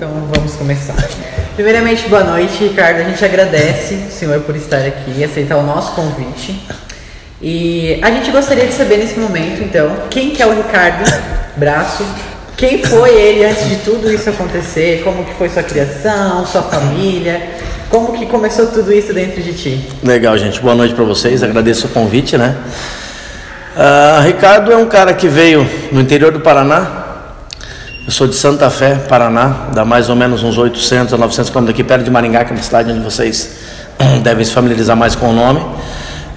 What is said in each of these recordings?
Então vamos começar. Primeiramente, boa noite, Ricardo. A gente agradece o senhor por estar aqui aceitar o nosso convite. E a gente gostaria de saber nesse momento, então, quem que é o Ricardo Braço? Quem foi ele antes de tudo isso acontecer? Como que foi sua criação, sua família? Como que começou tudo isso dentro de ti? Legal, gente. Boa noite para vocês. Agradeço o convite, né? Uh, Ricardo é um cara que veio no interior do Paraná. Eu sou de Santa Fé, Paraná, dá mais ou menos uns 800 a 900 quilômetros aqui perto de Maringá, que é uma cidade onde vocês devem se familiarizar mais com o nome.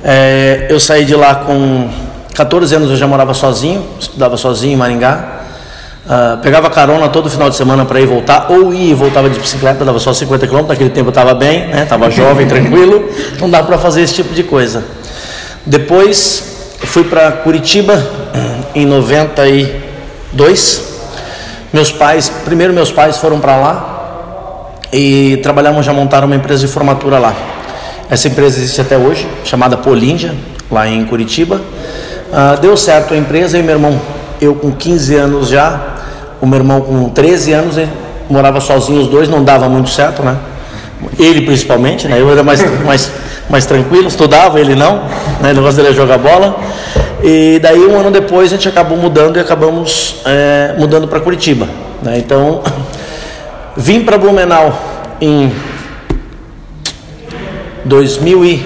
É, eu saí de lá com 14 anos, eu já morava sozinho, estudava sozinho em Maringá. Uh, pegava carona todo final de semana para ir voltar, ou ia e voltava de bicicleta, dava só 50 km. Naquele tempo eu estava bem, né? Estava jovem, tranquilo, não dava para fazer esse tipo de coisa. Depois fui para Curitiba em 92. Meus pais, primeiro meus pais foram para lá e trabalharam, já montaram uma empresa de formatura lá. Essa empresa existe até hoje, chamada Polinja, lá em Curitiba. Uh, deu certo a empresa e meu irmão, eu com 15 anos já, o meu irmão com 13 anos, morava sozinho os dois, não dava muito certo, né? Ele principalmente, né? Eu era mais, mais, mais tranquilo, estudava, ele não, né? O negócio dele é jogar bola. E daí um ano depois a gente acabou mudando e acabamos é, mudando para Curitiba. Né? Então vim para Blumenau em 2000 e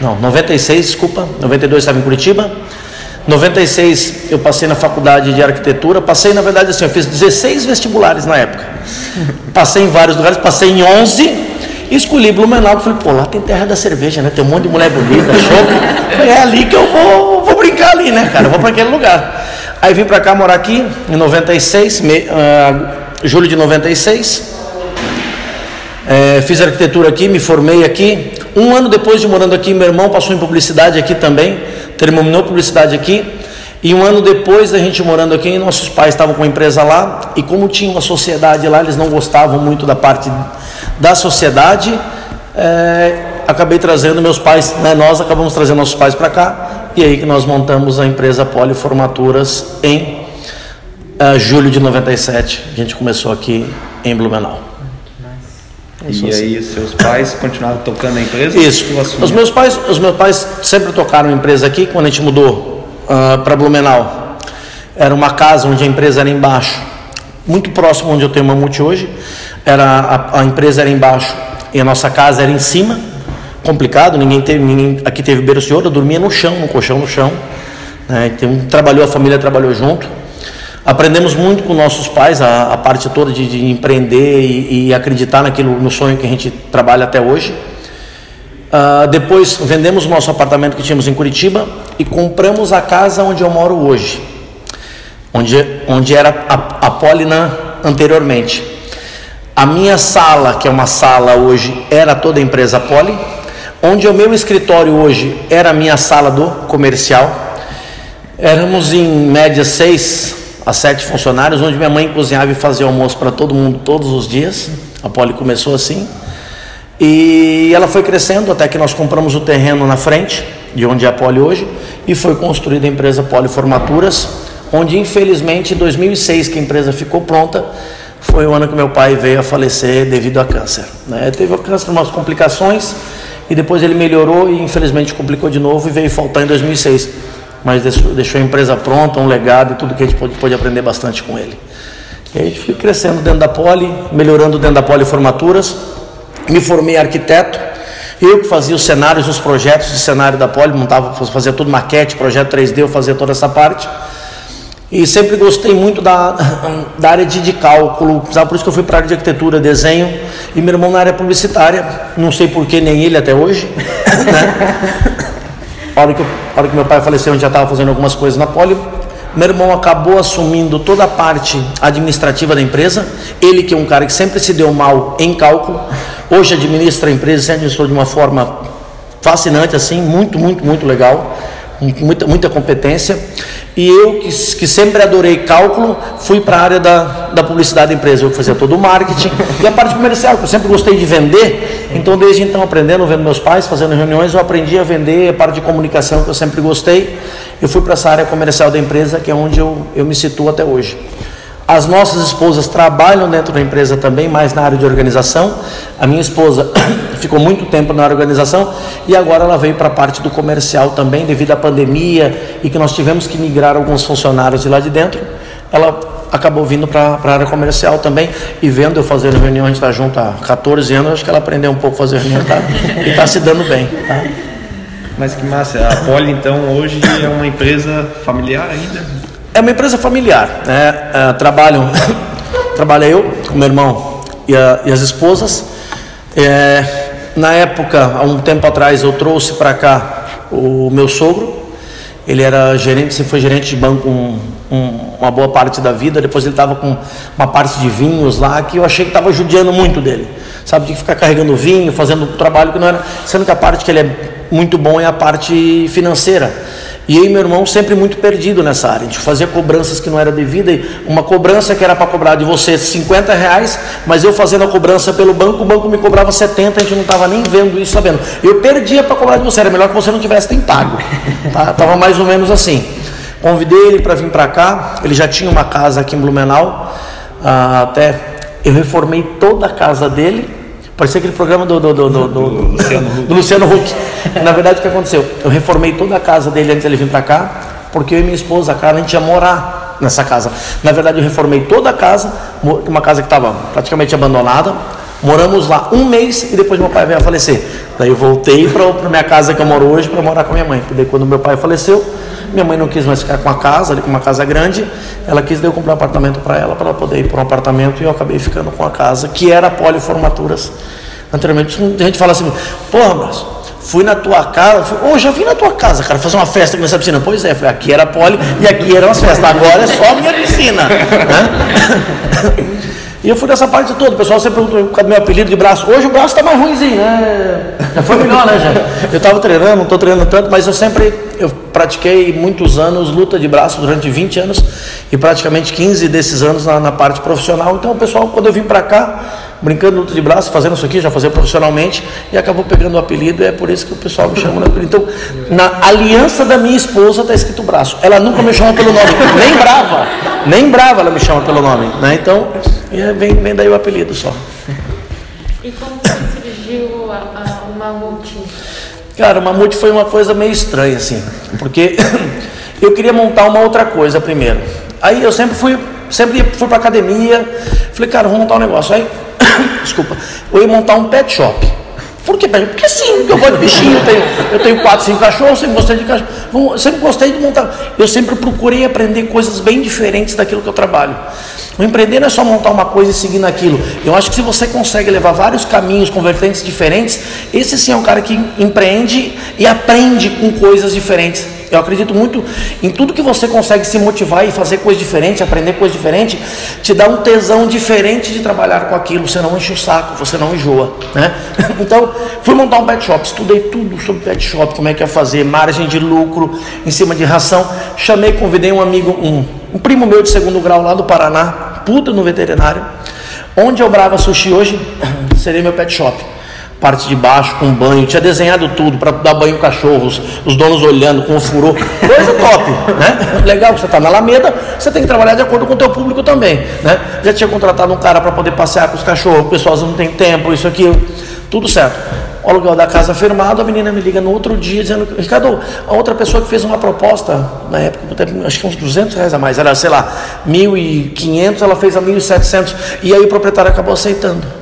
não 96, desculpa, 92 estava em Curitiba. 96 eu passei na faculdade de arquitetura, passei na verdade assim, eu fiz 16 vestibulares na época. Passei em vários lugares, passei em 11 escolhi Blumenau, falei, pô, lá tem terra da cerveja, né? Tem um monte de mulher bonita, show. É ali que eu vou, vou brincar ali, né, cara? Eu vou para aquele lugar. Aí vim para cá morar aqui em 96, me, uh, julho de 96. É, fiz arquitetura aqui, me formei aqui. Um ano depois de morando aqui, meu irmão passou em publicidade aqui também, terminou publicidade aqui. E um ano depois da gente morando aqui, nossos pais estavam com uma empresa lá, e como tinha uma sociedade lá, eles não gostavam muito da parte da sociedade, é, acabei trazendo meus pais, né, nós acabamos trazendo nossos pais para cá, e aí que nós montamos a empresa Poliformaturas em uh, julho de 97. A gente começou aqui em Blumenau. E aí, assim. seus pais continuaram tocando a empresa? Isso. Os meus pais, os meus pais sempre tocaram a empresa aqui. Quando a gente mudou uh, ah, para Blumenau. Era uma casa onde a empresa era embaixo, muito próximo onde eu tenho Mamute hoje. Era, a, a, empresa era embaixo e a nossa casa era em cima. Complicado, ninguém teve, ninguém, aqui teve berço eu dormia no chão, no colchão no chão. Né? Então, trabalhou, a família trabalhou junto. Aprendemos muito com nossos pais a, a parte toda de, de empreender e, e, acreditar naquilo, no sonho que a gente trabalha até hoje. Uh, depois vendemos o nosso apartamento que tínhamos em Curitiba e compramos a casa onde eu moro hoje, onde, onde era a, a Polina anteriormente. A minha sala, que é uma sala hoje, era toda a empresa Poli, onde o meu escritório hoje era a minha sala do comercial. Éramos em média seis a sete funcionários, onde minha mãe cozinhava e fazia almoço para todo mundo todos os dias. A Poli começou assim. E ela foi crescendo até que nós compramos o terreno na frente, de onde é a Poli hoje, e foi construída a empresa Poli Formaturas, onde infelizmente em 2006 que a empresa ficou pronta, foi o ano que meu pai veio a falecer devido a câncer. Né? Teve câncer, umas complicações, e depois ele melhorou e infelizmente complicou de novo e veio faltar em 2006. Mas deixou, a empresa pronta, um legado e tudo que a gente pôde, pôde aprender bastante com ele. E a gente foi crescendo dentro da Poli, melhorando dentro da Poli Formaturas, me formei arquiteto, eu que fazia os cenários, os projetos de cenário da Poli, montava, fazia tudo maquete, projeto 3D, eu fazia toda essa parte. E sempre gostei muito da, da área de, de cálculo, por isso que eu fui para a área de arquitetura, desenho, e meu irmão na área publicitária, não sei porquê, nem ele até hoje. Né? A, hora que, a hora que meu pai faleceu, a gente já estava fazendo algumas coisas na Poli, meu irmão acabou assumindo toda a parte administrativa da empresa. Ele, que é um cara que sempre se deu mal em cálculo, hoje administra a empresa, se administrou de uma forma fascinante, assim, muito, muito, muito legal, muita, muita competência. E eu, que, que sempre adorei cálculo, fui para a área da, da publicidade da empresa. Eu fazia todo o marketing e a parte comercial, que eu sempre gostei de vender. Então, desde então, aprendendo, vendo meus pais, fazendo reuniões, eu aprendi a vender a parte de comunicação, que eu sempre gostei. Eu fui para essa área comercial da empresa, que é onde eu, eu me situo até hoje. As nossas esposas trabalham dentro da empresa também, mais na área de organização. A minha esposa ficou muito tempo na organização e agora ela veio para a parte do comercial também, devido à pandemia e que nós tivemos que migrar alguns funcionários de lá de dentro. Ela acabou vindo para a área comercial também e vendo eu fazer reunião, a gente está junto há 14 anos, acho que ela aprendeu um pouco a fazer reunião tá? e está se dando bem. Tá? Mas que massa, a Poli então hoje é uma empresa familiar ainda? É uma empresa familiar, né? É, trabalham, trabalha eu com meu irmão e, a, e as esposas. É, na época, há um tempo atrás, eu trouxe para cá o meu sogro. Ele era gerente, sempre foi gerente de banco um, um, uma boa parte da vida. Depois ele estava com uma parte de vinhos lá que eu achei que estava judiando muito dele. Sabe, de ficar carregando vinho, fazendo trabalho que não era. Sendo que a parte que ele é muito bom é a parte financeira. E eu e meu irmão sempre muito perdido nessa área. A gente fazia cobranças que não era devida. Uma cobrança que era para cobrar de você 50 reais, mas eu fazendo a cobrança pelo banco, o banco me cobrava 70, a gente não estava nem vendo isso, sabendo. Eu perdia para cobrar de você, era melhor que você não tivesse nem pago. Tá? Tava mais ou menos assim. Convidei ele para vir para cá, ele já tinha uma casa aqui em Blumenau, ah, até eu reformei toda a casa dele, parecia aquele programa do, do, do, do, do Luciano, do Luciano Huck. Na verdade, o que aconteceu? Eu reformei toda a casa dele antes de ele vir para cá, porque eu e minha esposa, a Carla, a gente ia morar nessa casa. Na verdade, eu reformei toda a casa, uma casa que estava praticamente abandonada. Moramos lá um mês e depois meu pai veio a falecer. Daí eu voltei para minha casa que eu moro hoje para morar com minha mãe. Daí quando meu pai faleceu, minha mãe não quis mais ficar com a casa, ali com uma casa grande. Ela quis eu comprar um apartamento para ela, para ela poder ir para um apartamento e eu acabei ficando com a casa, que era Poliformaturas. Anteriormente, a gente fala assim, porra, Braço, fui na tua casa, fui, oh, já vim na tua casa, cara, fazer uma festa aqui nessa piscina. Pois é, falei, aqui era poli e aqui eram as festas, agora é só a minha piscina. Né? E eu fui nessa parte toda. O pessoal sempre perguntou cadê meu apelido de braço. Hoje o braço está mais ruimzinho, né? Já foi melhor, né, gente? Eu estava treinando, não estou treinando tanto, mas eu sempre eu pratiquei muitos anos luta de braço durante 20 anos e praticamente 15 desses anos na, na parte profissional. Então, o pessoal, quando eu vim para cá, brincando luta de braço, fazendo isso aqui, já fazia profissionalmente, e acabou pegando o apelido, é por isso que o pessoal me chama. Então, na aliança da minha esposa está escrito braço. Ela nunca me chama pelo nome, nem brava, nem brava ela me chama pelo nome. Né? Então, é, vem, vem daí o apelido só. E como surgiu a, a, o Mamute? Cara, o Mamute foi uma coisa meio estranha, assim, porque eu queria montar uma outra coisa primeiro. Aí eu sempre fui, sempre fui para academia, falei, cara, vamos montar um negócio. Aí desculpa, eu ia montar um pet shop. Por quê? Porque sim, eu gosto de bichinho, eu tenho, eu tenho quatro, cinco cachorros, sempre gostei de cachorro, sempre gostei de montar. Eu sempre procurei aprender coisas bem diferentes daquilo que eu trabalho. O empreender não é só montar uma coisa e seguir naquilo. Eu acho que se você consegue levar vários caminhos com vertentes diferentes, esse sim é um cara que empreende e aprende com coisas diferentes. Eu acredito muito em tudo que você consegue se motivar e fazer coisa diferente, aprender coisa diferente, te dá um tesão diferente de trabalhar com aquilo. Você não enche o saco, você não enjoa, né? Então, fui montar um pet shop, estudei tudo sobre pet shop, como é que ia fazer, margem de lucro em cima de ração. Chamei, convidei um amigo, um, um primo meu de segundo grau lá do Paraná, puta no veterinário. Onde eu brava sushi hoje, seria meu pet shop parte de baixo com banho, tinha desenhado tudo para dar banho em cachorros, os donos olhando com furor, coisa top, né? Legal, você está na Alameda, você tem que trabalhar de acordo com o teu público também, né? Já tinha contratado um cara para poder passear com os cachorros, o pessoal não tem tempo, isso aqui, tudo certo. O aluguel da casa firmado, a menina me liga no outro dia dizendo, Ricardo, a outra pessoa que fez uma proposta, na época, acho que uns 200 reais a mais, era, sei lá, 1.500, ela fez a 1.700, e aí o proprietário acabou aceitando.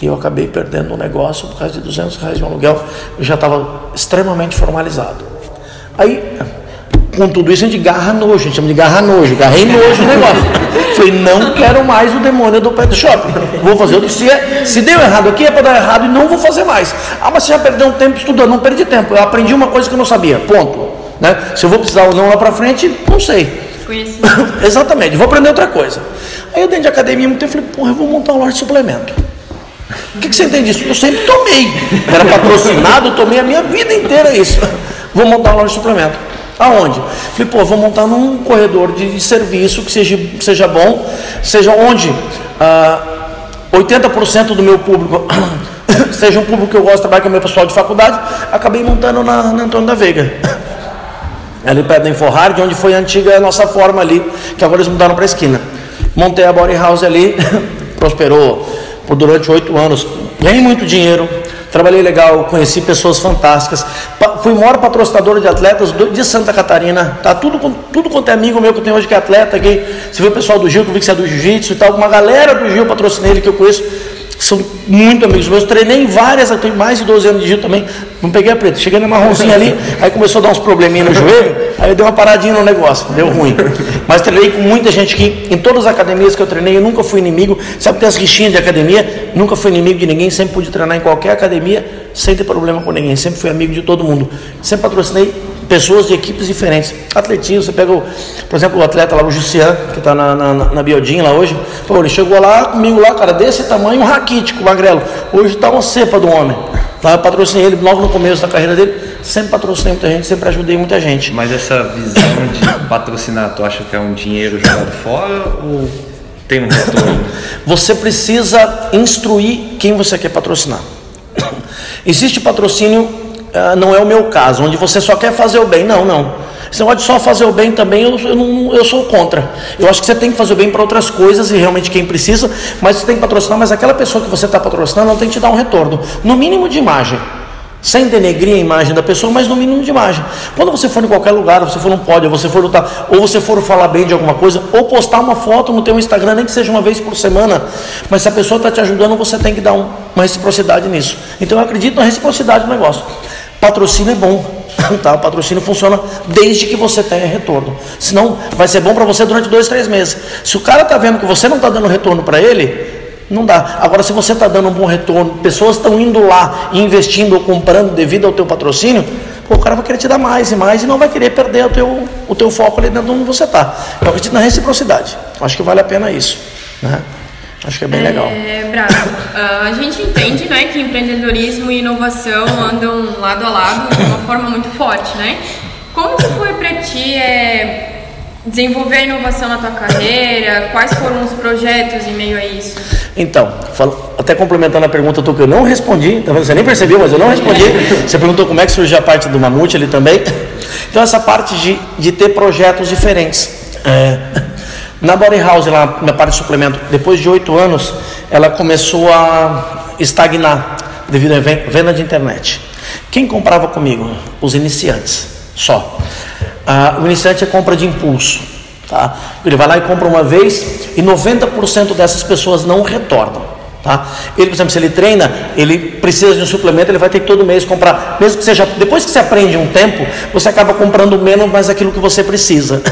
E eu acabei perdendo um negócio por causa de 200 reais de um aluguel. Eu já estava extremamente formalizado. Aí, com tudo isso, a gente garra nojo, a gente chama de garra nojo. Garrei nojo o negócio. Falei, não quero mais o demônio do pet shop. Vou fazer o que se, é, se deu errado aqui é para dar errado e não vou fazer mais. Ah, mas você já perdeu um tempo estudando. Não perdi tempo. Eu aprendi uma coisa que eu não sabia. Ponto. Né? Se eu vou precisar ou não lá para frente, não sei. Exatamente, vou aprender outra coisa. Aí eu dentro de academia muito tempo falei, porra, eu vou montar uma loja de suplemento. O que, que você entende disso? Eu sempre tomei. Era patrocinado, tomei a minha vida inteira isso. Vou montar uma loja de suplemento. Aonde? Falei, pô, vou montar num corredor de serviço que seja, seja bom, seja onde ah, 80% do meu público seja um público que eu gosto de trabalhar com o meu pessoal de faculdade, acabei montando na, na Antônio da Veiga. Ali perto da Inforhard, onde foi a antiga nossa forma ali, que agora eles mudaram para a esquina. Montei a Body House ali, prosperou por durante oito anos. Ganhei muito dinheiro, trabalhei legal, conheci pessoas fantásticas. Fui maior patrocinador de atletas de Santa Catarina. Tá tudo, tudo quanto é amigo meu que eu tenho hoje que é atleta. Que, você vê o pessoal do Gil, que eu vi que você é do Jiu-Jitsu e tal. Uma galera do Gil patrocinei que eu conheço. São muito amigos meus. Treinei em várias, eu tenho mais de 12 anos de Gil também. Não peguei a preta. Cheguei na marronzinha ali, aí começou a dar uns probleminhas no joelho. Aí eu dei uma paradinha no negócio, deu ruim. Mas treinei com muita gente que, em todas as academias que eu treinei, eu nunca fui inimigo. Sabe que tem as rixinhas de academia? Nunca fui inimigo de ninguém, sempre pude treinar em qualquer academia, sem ter problema com ninguém. Sempre fui amigo de todo mundo. Sempre patrocinei pessoas de equipes diferentes. Atletismo, você pega, o, por exemplo, o atleta lá, o Jussian, que está na, na, na Biodin lá hoje. Pô, ele chegou lá comigo lá, cara, desse tamanho, um raquítico, magrelo. Hoje está uma cepa do homem. Tá? Eu patrocinei ele logo no começo da carreira dele. Sempre patrocinei muita gente, sempre ajudei muita gente. Mas essa visão de patrocinar, tu acha que é um dinheiro jogado fora ou tem um retorno? Você precisa instruir quem você quer patrocinar. Existe patrocínio, ah, não é o meu caso, onde você só quer fazer o bem. Não, não. Esse negócio de só fazer o bem também, eu, eu, não, eu sou contra. Eu acho que você tem que fazer o bem para outras coisas e realmente quem precisa, mas você tem que patrocinar, mas aquela pessoa que você está patrocinando não tem que te dar um retorno, no mínimo de imagem. Sem denegrir a imagem da pessoa, mas no mínimo de imagem. Quando você for em qualquer lugar, você for num pódio, você for lutar, ou você for falar bem de alguma coisa, ou postar uma foto no teu Instagram, nem que seja uma vez por semana, mas se a pessoa está te ajudando, você tem que dar um- uma reciprocidade nisso. Então eu acredito na reciprocidade do negócio. Patrocínio é bom, tá? O patrocínio funciona desde que você tenha retorno. Senão vai ser bom para você durante dois, três meses. Se o cara está vendo que você não está dando retorno para ele, não dá. Agora, se você está dando um bom retorno, pessoas estão indo lá e investindo ou comprando devido ao teu patrocínio, pô, o cara vai querer te dar mais e mais e não vai querer perder o teu, o teu foco ali dentro de onde você está. Eu acredito na reciprocidade. Acho que vale a pena isso. Né? Acho que é bem legal. É, Bravo. Ah, a gente entende, né, que empreendedorismo e inovação andam lado a lado de uma forma muito forte, né? Como que foi para ti é, desenvolver a inovação na tua carreira? Quais foram os projetos em meio a isso? Então, até complementando a pergunta que eu não respondi, tá vendo? você nem percebeu, mas eu não respondi. Você perguntou como é que surgiu a parte do mamute ali também. Então, essa parte de, de ter projetos diferentes. É, na Body House, lá na parte de suplemento, depois de oito anos, ela começou a estagnar devido à ven- venda de internet. Quem comprava comigo? Os iniciantes, só. Ah, o iniciante é compra de impulso. Tá? Ele vai lá e compra uma vez e 90% dessas pessoas não retornam. Tá? Ele, por exemplo, se ele treina, ele precisa de um suplemento, ele vai ter que todo mês comprar, mesmo que seja, depois que você aprende um tempo, você acaba comprando menos, mas aquilo que você precisa.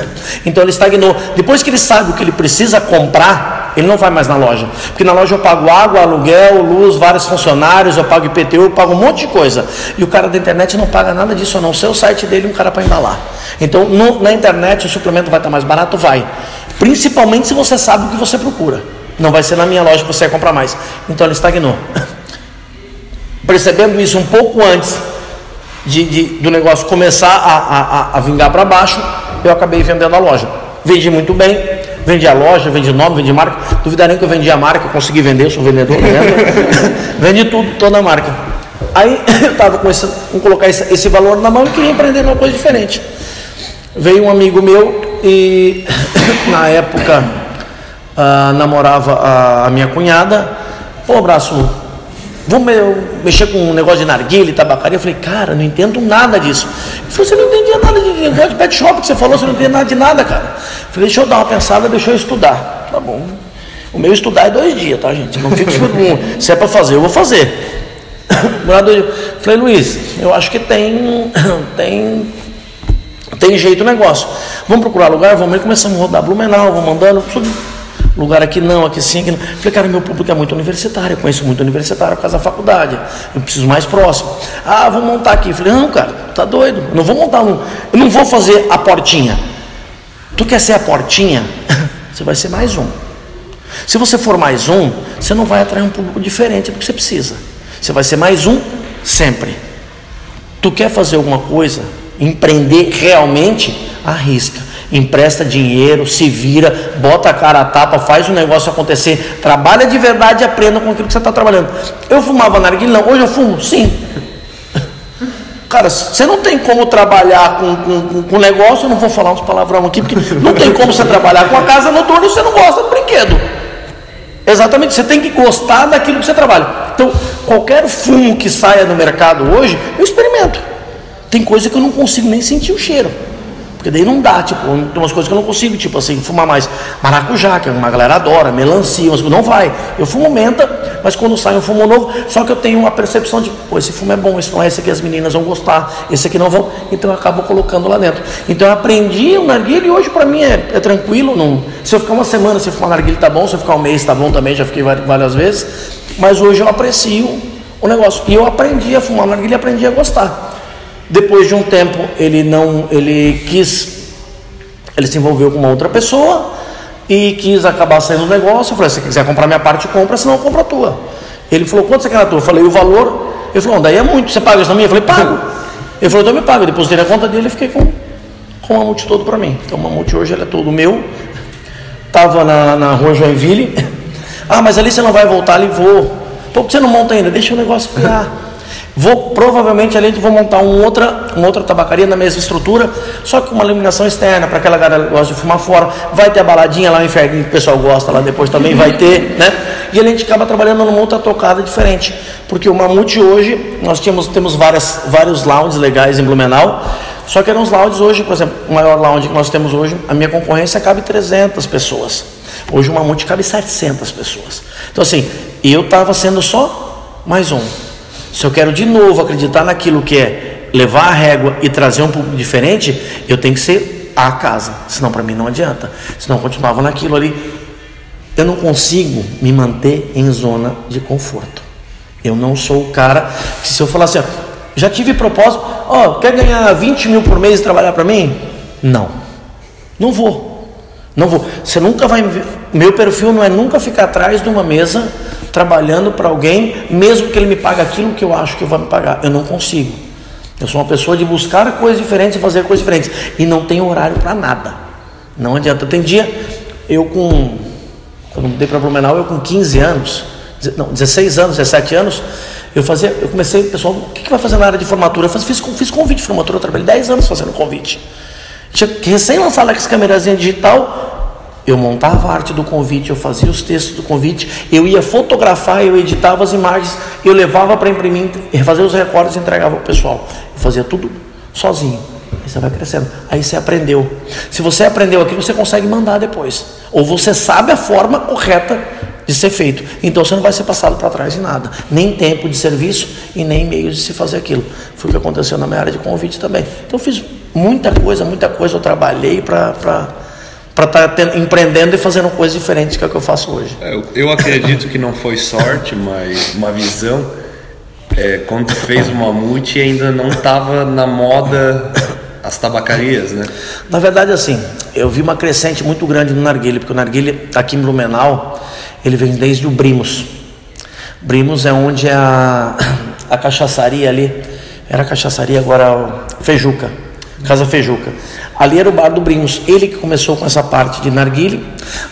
Então ele estagnou. Depois que ele sabe o que ele precisa comprar, ele não vai mais na loja, porque na loja eu pago água, aluguel, luz, vários funcionários, eu pago IPTU, eu pago um monte de coisa. E o cara da internet não paga nada disso, não o site dele um cara para embalar. Então no- na internet o suplemento vai estar mais barato? Vai. Principalmente se você sabe o que você procura. Não vai ser na minha loja que você vai comprar mais. Então ele estagnou. Percebendo isso um pouco antes de, de- do negócio começar a, a, a- vingar para baixo, eu acabei vendendo a loja. Vendi muito bem, vendi a loja, vendi nome, vendi marca. Duvidarem que eu vendi a marca, eu consegui vender, eu sou vendedor, vendi tudo, toda a marca. Aí eu estava com, com colocar esse, esse valor na mão e queria empreender uma coisa diferente. Veio um amigo meu e na época ah, namorava a, a minha cunhada. Pô, braço, vamos me- mexer com um negócio de narguilha e tabacaria. Eu falei, cara, não entendo nada disso. Ele falou, você não entendia nada de negócio de pet shop que você falou, você não entendia nada de nada, cara. Eu falei, deixa eu dar uma pensada, deixa eu estudar. Tá bom. O meu estudar é dois dias, tá, gente? Não fica esperando. Se é para fazer, eu vou fazer. Falei, Luiz, eu acho que tem, tem tem jeito o negócio. Vamos procurar lugar, vamos aí, a rodar Blumenau, vamos andando, tudo. Lugar aqui não, aqui sim, aqui não. Falei, cara, meu público é muito universitário, eu conheço muito universitário por causa da faculdade, eu preciso mais próximo. Ah, vou montar aqui. Falei, não, cara, tá doido, não vou montar um, eu não vou fazer a portinha. Tu quer ser a portinha? Você vai ser mais um. Se você for mais um, você não vai atrair um público diferente do que você precisa. Você vai ser mais um sempre. Tu quer fazer alguma coisa, empreender realmente, arrisca. Empresta dinheiro, se vira, bota a cara a tapa, faz o negócio acontecer, trabalha de verdade e aprenda com aquilo que você está trabalhando. Eu fumava narguilha? Não. Hoje eu fumo? Sim. Cara, você não tem como trabalhar com, com, com negócio, eu não vou falar uns palavrão aqui, porque não tem como você trabalhar com a casa noturna e você não gosta do brinquedo. Exatamente, você tem que gostar daquilo que você trabalha. Então, qualquer fumo que saia no mercado hoje, eu experimento. Tem coisa que eu não consigo nem sentir o cheiro. Porque daí não dá, tipo, tem umas coisas que eu não consigo, tipo assim, fumar mais maracujá, que uma galera adora, melancia, umas não vai. Eu fumo menta, mas quando sai um fumo novo, só que eu tenho uma percepção de, pô, esse fumo é bom, esse não é, esse aqui as meninas vão gostar, esse aqui não vão, então eu acabo colocando lá dentro. Então eu aprendi o narguilho e hoje para mim é, é tranquilo, não, se eu ficar uma semana sem fumar narguilho tá bom, se eu ficar um mês tá bom também, já fiquei várias, vezes, mas hoje eu aprecio o negócio. E eu aprendi a fumar narguilho e aprendi a gostar. Depois de um tempo, ele não, ele quis, ele se envolveu com uma outra pessoa e quis acabar saindo do negócio. Eu falei: se quiser comprar minha parte, compra, senão compra a tua. Ele falou: quanto você quer na tua? Eu falei: o valor. Ele falou: daí é muito, você paga isso na minha? Eu falei: pago. Ele falou: então me paga. Depois dei na conta dele e fiquei com, com o mamute todo para mim. Então o mamute hoje é todo meu. Estava na, na rua Joinville. Ah, mas ali você não vai voltar ali? Vou. Pô, você não monta ainda? Deixa o negócio ficar. Vou provavelmente ali vou montar um outra, uma outra tabacaria na mesma estrutura, só que uma iluminação externa para aquela galera que gosta de fumar fora. Vai ter a baladinha lá, o inferno que o pessoal gosta lá depois também vai ter, né? E a gente acaba trabalhando numa outra tocada diferente, porque o Mamute hoje nós tínhamos temos várias vários lounges legais em Blumenau. Só que eram os lounges hoje, por exemplo, o maior lounge que nós temos hoje, a minha concorrência cabe 300 pessoas. Hoje o Mamute cabe 700 pessoas. Então assim, eu estava sendo só mais um. Se eu quero de novo acreditar naquilo que é levar a régua e trazer um público diferente, eu tenho que ser a casa. Senão para mim não adianta. Senão eu continuava naquilo ali. Eu não consigo me manter em zona de conforto. Eu não sou o cara que se eu falar assim, ó, já tive propósito, ó, quer ganhar 20 mil por mês e trabalhar para mim? Não. Não vou. Não vou. Você nunca vai me ver. Meu perfil não é nunca ficar atrás de uma mesa trabalhando para alguém, mesmo que ele me pague aquilo que eu acho que vai me pagar. Eu não consigo. Eu sou uma pessoa de buscar coisas diferentes e fazer coisas diferentes. E não tenho horário para nada. Não adianta. Tem dia, eu com. Quando mudei para Blumenau, eu com 15 anos, não, 16 anos, 17 anos, eu fazia, eu comecei, pessoal, o que, que vai fazer na área de formatura? Eu fiz, fiz convite de formatura, eu trabalhei 10 anos fazendo convite. Tinha recém lançado aquela câmerazinha digital, eu montava a arte do convite, eu fazia os textos do convite, eu ia fotografar, eu editava as imagens, eu levava para imprimir, fazer os recortes e entregava para o pessoal. Eu fazia tudo sozinho. Aí você vai crescendo. Aí você aprendeu. Se você aprendeu aquilo, você consegue mandar depois. Ou você sabe a forma correta de ser feito. Então você não vai ser passado para trás em nada. Nem tempo de serviço e nem meios de se fazer aquilo. Foi o que aconteceu na minha área de convite também. Então eu fiz muita coisa, muita coisa. Eu trabalhei para para estar tá empreendendo e fazendo coisas diferentes que é o que eu faço hoje. Eu, eu acredito que não foi sorte, mas uma visão. É, quando fez o Mamute ainda não estava na moda as tabacarias, né? Na verdade, assim, eu vi uma crescente muito grande no narguilé, porque o narguilé aqui em Blumenau, ele vem desde o Brimos. Brimos é onde é a, a cachaçaria ali, era a cachaçaria, agora a Fejuca, Casa Fejuca. Ali era o bar do Brimos. Ele que começou com essa parte de narguile.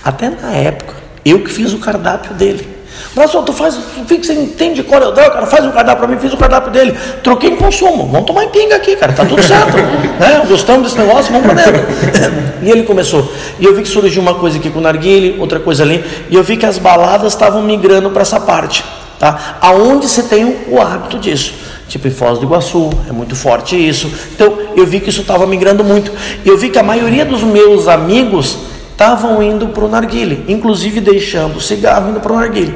Até na época, eu que fiz o cardápio dele. Braço, tu faz, tu você entende qual é cara, faz um cardápio para mim, fiz o cardápio dele, troquei em consumo, vamos tomar em pinga aqui, cara, tá tudo certo, né? Gostamos desse negócio, vamos para dentro. e ele começou. E eu vi que surgiu uma coisa aqui com o narguile, outra coisa ali, e eu vi que as baladas estavam migrando para essa parte, tá? Aonde você tem o hábito disso tipo em Foz do Iguaçu, é muito forte isso. Então eu vi que isso estava migrando muito. E eu vi que a maioria dos meus amigos estavam indo para o narguile, inclusive deixando o cigarro indo para o narguile.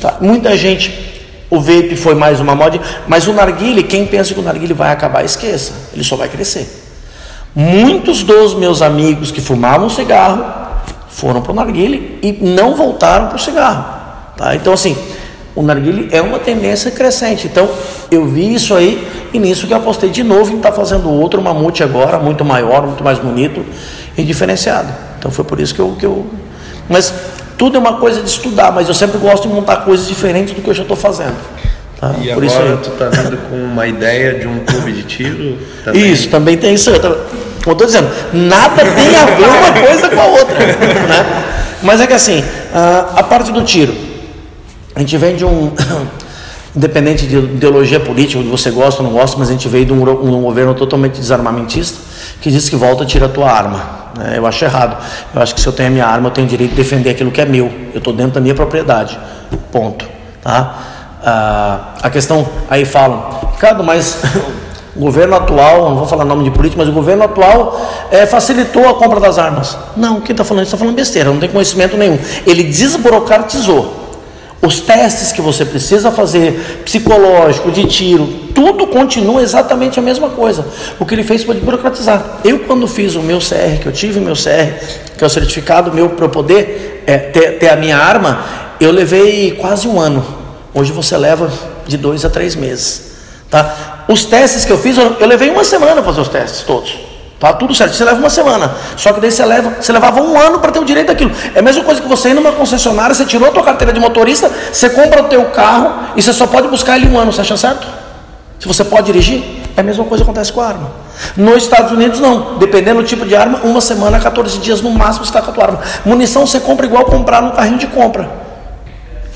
Tá? Muita gente, o vape foi mais uma moda, mas o narguile, quem pensa que o narguile vai acabar, esqueça, ele só vai crescer. Muitos dos meus amigos que fumavam cigarro foram para o narguile e não voltaram para o cigarro. Tá? Então assim, o narguile é uma tendência crescente. Então, eu vi isso aí e nisso que eu apostei de novo em estar tá fazendo outro mamute agora, muito maior, muito mais bonito e diferenciado. Então, foi por isso que eu, que eu. Mas tudo é uma coisa de estudar, mas eu sempre gosto de montar coisas diferentes do que eu já estou fazendo. Tá? E por agora isso tu está vindo com uma ideia de um clube de tiro? Também. Isso, também tem isso. Como eu estou dizendo, nada tem a ver uma coisa com a outra. Né? Mas é que assim, a parte do tiro, a gente vem de um, independente de ideologia política, de você gosta ou não gosta, mas a gente veio de um, um governo totalmente desarmamentista que diz que volta tira a tua arma. Né? Eu acho errado. Eu acho que se eu tenho a minha arma, eu tenho o direito de defender aquilo que é meu. Eu estou dentro da minha propriedade. Ponto. Tá? Ah, a questão, aí falam, Ricardo, mas o governo atual, não vou falar nome de político, mas o governo atual é, facilitou a compra das armas. Não, quem está falando isso está falando besteira, não tem conhecimento nenhum. Ele desburocratizou. Os testes que você precisa fazer, psicológico, de tiro, tudo continua exatamente a mesma coisa. O que ele fez foi burocratizar. Eu, quando fiz o meu CR, que eu tive o meu CR, que é o certificado meu para eu poder é, ter, ter a minha arma, eu levei quase um ano. Hoje você leva de dois a três meses. Tá? Os testes que eu fiz, eu, eu levei uma semana para fazer os testes todos. Tá tudo certo, você leva uma semana. Só que daí você leva, você levava um ano para ter o direito daquilo. É a mesma coisa que você ir numa concessionária, você tirou a tua carteira de motorista, você compra o teu carro e você só pode buscar ele um ano, você acha certo? Se você pode dirigir, é a mesma coisa que acontece com a arma. Nos Estados Unidos não, dependendo do tipo de arma, uma semana, 14 dias no máximo você está com a tua arma. Munição você compra igual comprar no carrinho de compra.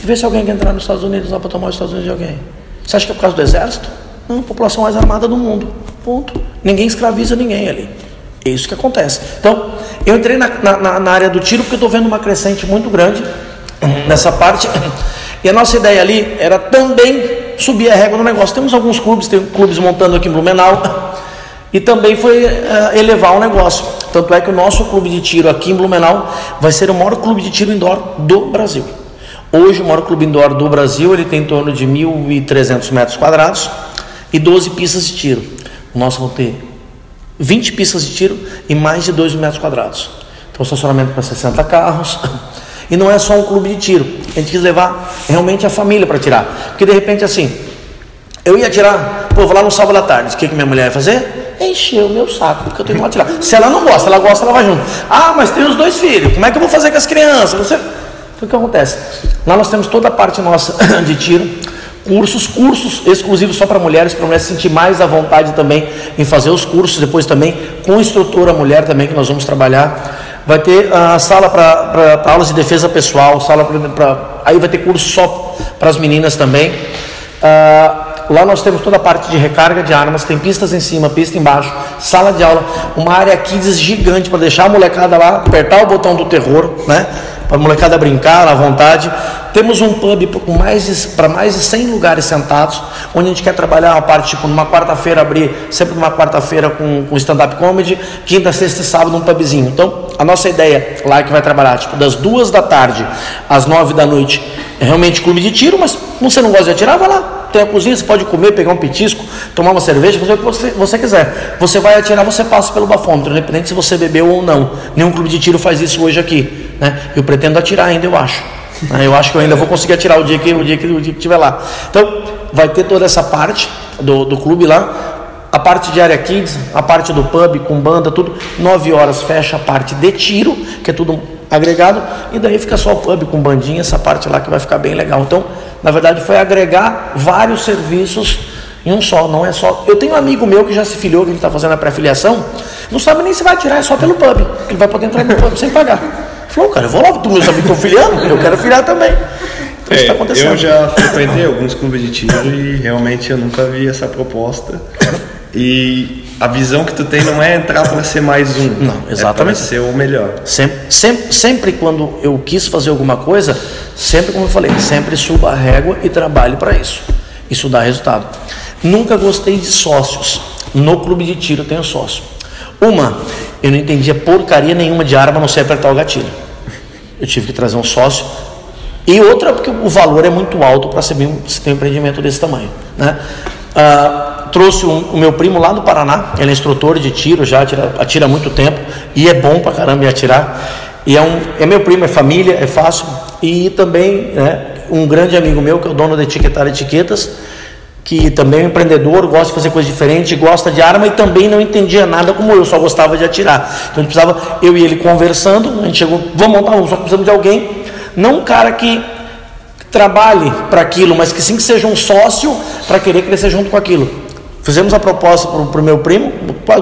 Vê se alguém quer entrar nos Estados Unidos lá para tomar os Estados Unidos de alguém. Você acha que é por causa do exército? Não, a população mais armada do mundo. Ponto. Ninguém escraviza ninguém ali. É isso que acontece. Então, eu entrei na, na, na área do tiro porque eu estou vendo uma crescente muito grande nessa parte. E a nossa ideia ali era também subir a régua no negócio. Temos alguns clubes, tem clubes montando aqui em Blumenau. E também foi uh, elevar o negócio. Tanto é que o nosso clube de tiro aqui em Blumenau vai ser o maior clube de tiro indoor do Brasil. Hoje, o maior clube indoor do Brasil ele tem em torno de 1.300 metros quadrados e 12 pistas de tiro. Nosso vai ter 20 pistas de tiro e mais de 2 metros quadrados. Então, estacionamento para 60 carros. E não é só um clube de tiro. A gente quis levar realmente a família para tirar. Porque de repente, assim, eu ia tirar, pô, vou lá no sábado à tarde. O que, que minha mulher ia fazer? Encher o meu saco, porque eu tenho que lá tirar. Se ela não gosta, ela gosta, ela vai junto. Ah, mas tem os dois filhos. Como é que eu vou fazer com as crianças? Você... Então, o que acontece? Lá nós temos toda a parte nossa de tiro cursos, cursos exclusivos só para mulheres, para mulheres se sentir mais à vontade também em fazer os cursos, depois também com instrutora mulher também que nós vamos trabalhar. Vai ter a uh, sala para aulas de defesa pessoal, sala para aí vai ter curso só para as meninas também. Uh, Lá nós temos toda a parte de recarga de armas, tem pistas em cima, pista embaixo, sala de aula, uma área kids gigante para deixar a molecada lá, apertar o botão do terror, né? Para a molecada brincar à vontade. Temos um pub com mais para mais de 100 lugares sentados, onde a gente quer trabalhar uma parte, tipo, numa quarta-feira abrir, sempre numa quarta-feira com, com stand-up comedy, quinta, sexta e sábado um pubzinho. Então, a nossa ideia lá é que vai trabalhar, tipo, das duas da tarde às nove da noite, é realmente clube de tiro, mas você não gosta de atirar, vai lá, tem a cozinha, você pode comer, pegar um petisco, tomar uma cerveja, fazer o que você, você quiser. Você vai atirar, você passa pelo bafômetro, independente se você bebeu ou não. Nenhum clube de tiro faz isso hoje aqui. Né? Eu pretendo atirar ainda, eu acho. Né? Eu acho que eu ainda vou conseguir atirar o dia que o dia que, o dia que estiver lá. Então, vai ter toda essa parte do, do clube lá. A parte de área kids, a parte do pub com banda, tudo. Nove horas fecha a parte de tiro, que é tudo agregado, e daí fica só o pub com bandinha, essa parte lá que vai ficar bem legal. Então, na verdade, foi agregar vários serviços em um só, não é só. Eu tenho um amigo meu que já se filiou, que ele está fazendo a pré-filiação, não sabe nem se vai tirar, é só pelo pub. Ele vai poder entrar no pub sem pagar. Falou, cara, eu vou lá, tu meus amigos estão filiando, eu quero filiar também. Então, é, tá acontecendo. Eu já frequentei alguns clubes de tiro e realmente eu nunca vi essa proposta. E a visão que tu tem não é entrar para ser mais um. Não, exatamente. É ser o melhor. Sempre, sempre, sempre quando eu quis fazer alguma coisa, sempre como eu falei, sempre suba a régua e trabalhe para isso. Isso dá resultado. Nunca gostei de sócios. No clube de tiro eu tenho sócio. Uma, eu não entendia porcaria nenhuma de arma, a não sei apertar o gatilho. Eu tive que trazer um sócio. E outra, porque o valor é muito alto para se ter um empreendimento desse tamanho. Né? Ah, trouxe um, o meu primo lá do Paraná, ele é instrutor de tiro, já atira, atira há muito tempo, e é bom pra caramba atirar. E é, um, é meu primo, é família, é fácil. E também né, um grande amigo meu, que é o dono da Etiquetar Etiquetas, que também é um empreendedor, gosta de fazer coisa diferente, gosta de arma e também não entendia nada como eu, só gostava de atirar. Então a gente precisava, eu e ele conversando, a gente chegou, vamos montar um, só precisamos de alguém, não um cara que trabalhe para aquilo, mas que sim que seja um sócio para querer crescer junto com aquilo. Fizemos a proposta para o meu primo,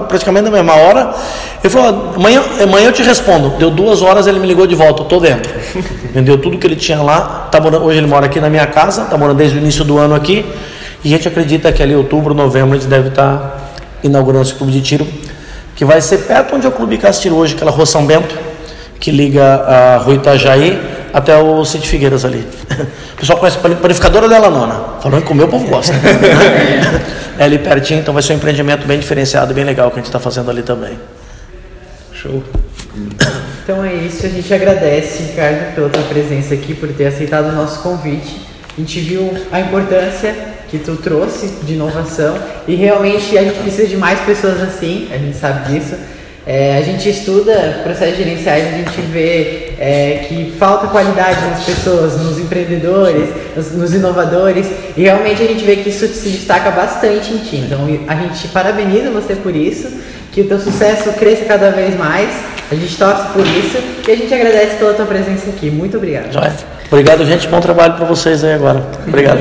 praticamente na mesma hora. Ele falou: amanhã, amanhã eu te respondo. Deu duas horas, ele me ligou de volta. Estou dentro. Vendeu tudo que ele tinha lá. Tá morando, hoje ele mora aqui na minha casa, está morando desde o início do ano aqui. E a gente acredita que ali, outubro, novembro, a gente deve estar tá inaugurando esse clube de tiro, que vai ser perto onde é o Clube Castilho hoje, aquela rua São Bento, que liga a Rua Itajaí até o Cid Figueiras ali. O pessoal conhece a panificadora dela nona. Falando que comer o povo gosta. é ali pertinho, então vai ser um empreendimento bem diferenciado, bem legal que a gente está fazendo ali também. Show. Então é isso, a gente agradece, Ricardo, pela tua presença aqui, por ter aceitado o nosso convite. A gente viu a importância que tu trouxe de inovação e realmente a gente precisa de mais pessoas assim, a gente sabe disso. É, a gente estuda processos gerenciais, a gente vê é, que falta qualidade nas pessoas, nos empreendedores, nos, nos, inovadores, e realmente a gente vê que isso se destaca bastante em ti. Então a gente parabeniza você por isso, que o teu sucesso cresça cada vez mais, a gente torce por isso e a gente agradece pela tua presença aqui. Muito obrigado. Obrigado, gente. Bom trabalho para vocês aí agora. Obrigado.